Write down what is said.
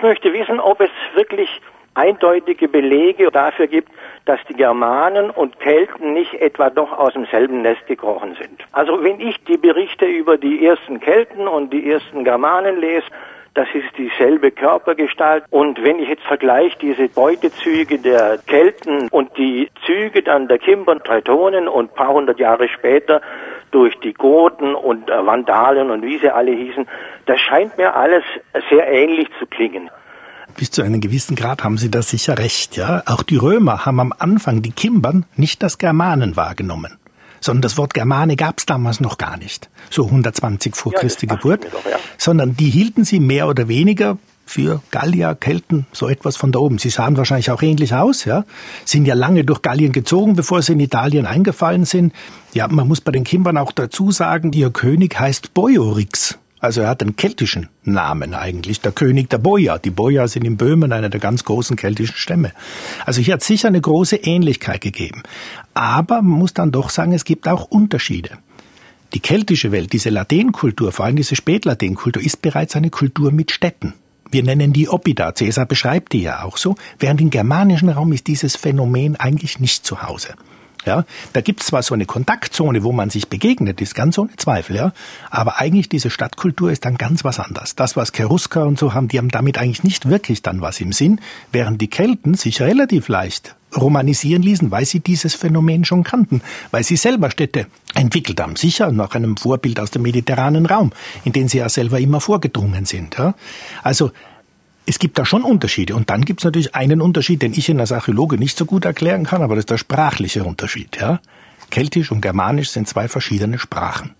ich möchte wissen, ob es wirklich eindeutige Belege dafür gibt, dass die Germanen und Kelten nicht etwa doch aus demselben Nest gekrochen sind. Also wenn ich die Berichte über die ersten Kelten und die ersten Germanen lese, das ist dieselbe Körpergestalt. Und wenn ich jetzt vergleiche diese Beutezüge der Kelten und die Züge dann der Kimbern, Tretonen und paar hundert Jahre später durch die Goten und äh, Vandalen und wie sie alle hießen, das scheint mir alles sehr ähnlich zu klingen. Bis zu einem gewissen Grad haben Sie da sicher recht, ja. Auch die Römer haben am Anfang die Kimbern nicht das Germanen wahrgenommen sondern das Wort Germane gab es damals noch gar nicht, so 120 vor ja, Christi Geburt, doch, ja. sondern die hielten sie mehr oder weniger für Gallier, Kelten, so etwas von da oben. Sie sahen wahrscheinlich auch ähnlich aus, ja. Sind ja lange durch Gallien gezogen, bevor sie in Italien eingefallen sind. Ja, man muss bei den Kimbern auch dazu sagen, ihr König heißt Boiorix. Also er hat einen keltischen Namen eigentlich, der König der Boja. Die Boja sind in Böhmen einer der ganz großen keltischen Stämme. Also hier hat sicher eine große Ähnlichkeit gegeben. Aber man muss dann doch sagen, es gibt auch Unterschiede. Die keltische Welt, diese Latenkultur, vor allem diese Spätlatenkultur, ist bereits eine Kultur mit Städten. Wir nennen die Oppida. Caesar beschreibt die ja auch so. Während im germanischen Raum ist dieses Phänomen eigentlich nicht zu Hause. Ja, da gibt's zwar so eine Kontaktzone, wo man sich begegnet, ist ganz ohne Zweifel, ja. Aber eigentlich diese Stadtkultur ist dann ganz was anderes. Das, was Cherusker und so haben, die haben damit eigentlich nicht wirklich dann was im Sinn, während die Kelten sich relativ leicht romanisieren ließen, weil sie dieses Phänomen schon kannten, weil sie selber Städte entwickelt haben, sicher nach einem Vorbild aus dem mediterranen Raum, in den sie ja selber immer vorgedrungen sind. Ja. Also es gibt da schon Unterschiede. Und dann gibt es natürlich einen Unterschied, den ich in als Archäologe nicht so gut erklären kann, aber das ist der sprachliche Unterschied. Ja? Keltisch und Germanisch sind zwei verschiedene Sprachen.